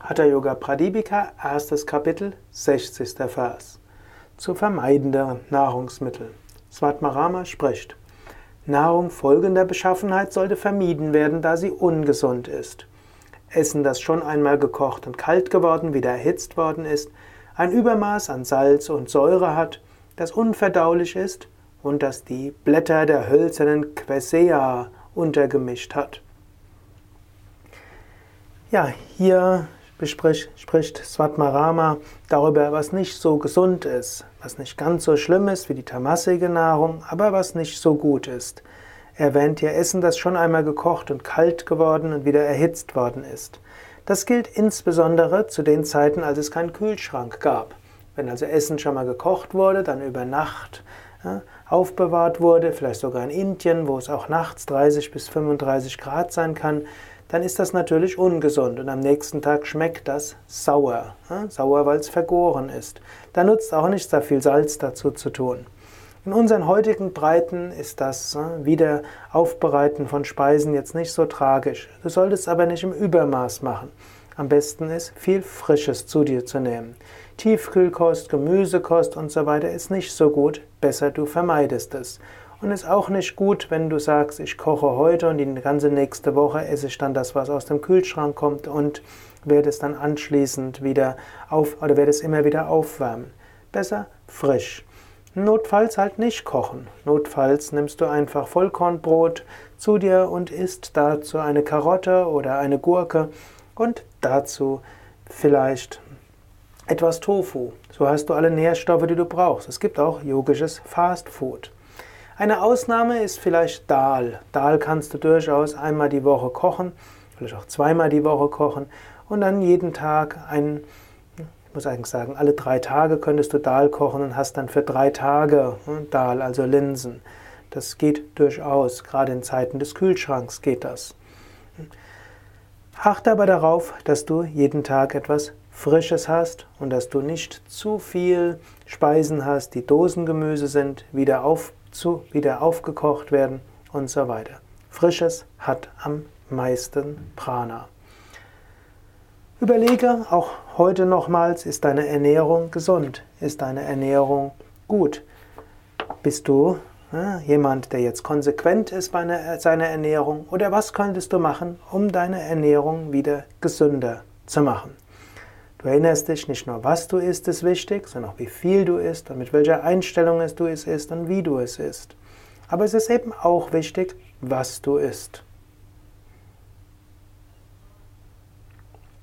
Hatha Yoga Pradipika, erstes Kapitel, 60. Vers. Zu vermeidende Nahrungsmittel. Svatmarama spricht: Nahrung folgender Beschaffenheit sollte vermieden werden, da sie ungesund ist. Essen, das schon einmal gekocht und kalt geworden, wieder erhitzt worden ist, ein Übermaß an Salz und Säure hat, das unverdaulich ist und das die Blätter der hölzernen Quasea untergemischt hat. Ja, hier bespricht, spricht Svatmarama darüber, was nicht so gesund ist, was nicht ganz so schlimm ist wie die tamasige Nahrung, aber was nicht so gut ist. Er erwähnt hier Essen, das schon einmal gekocht und kalt geworden und wieder erhitzt worden ist. Das gilt insbesondere zu den Zeiten, als es keinen Kühlschrank gab. Wenn also Essen schon mal gekocht wurde, dann über Nacht ja, aufbewahrt wurde, vielleicht sogar in Indien, wo es auch nachts 30 bis 35 Grad sein kann, dann ist das natürlich ungesund und am nächsten Tag schmeckt das sauer. Sauer, weil es vergoren ist. Da nutzt auch nicht sehr viel Salz dazu zu tun. In unseren heutigen Breiten ist das Wiederaufbereiten von Speisen jetzt nicht so tragisch. Du solltest aber nicht im Übermaß machen. Am besten ist, viel Frisches zu dir zu nehmen. Tiefkühlkost, Gemüsekost und so weiter ist nicht so gut. Besser du vermeidest es. Und ist auch nicht gut, wenn du sagst, ich koche heute und die ganze nächste Woche esse ich dann das, was aus dem Kühlschrank kommt und werde es dann anschließend wieder auf oder werde es immer wieder aufwärmen. Besser frisch. Notfalls halt nicht kochen. Notfalls nimmst du einfach Vollkornbrot zu dir und isst dazu eine Karotte oder eine Gurke und dazu vielleicht etwas Tofu. So hast du alle Nährstoffe, die du brauchst. Es gibt auch yogisches Fast Food. Eine Ausnahme ist vielleicht Dal. Dal kannst du durchaus einmal die Woche kochen, vielleicht auch zweimal die Woche kochen und dann jeden Tag ein, ich muss eigentlich sagen, alle drei Tage könntest du Dal kochen und hast dann für drei Tage hm, Dal, also Linsen. Das geht durchaus, gerade in Zeiten des Kühlschranks geht das. Achte aber darauf, dass du jeden Tag etwas Frisches hast und dass du nicht zu viel Speisen hast, die Dosengemüse sind, wieder auf zu wieder aufgekocht werden und so weiter. Frisches hat am meisten Prana. Überlege auch heute nochmals, ist deine Ernährung gesund? Ist deine Ernährung gut? Bist du ja, jemand, der jetzt konsequent ist bei einer, seiner Ernährung? Oder was könntest du machen, um deine Ernährung wieder gesünder zu machen? Du erinnerst dich, nicht nur was du isst, ist wichtig, sondern auch wie viel du isst und mit welcher Einstellung du es isst und wie du es isst. Aber es ist eben auch wichtig, was du isst.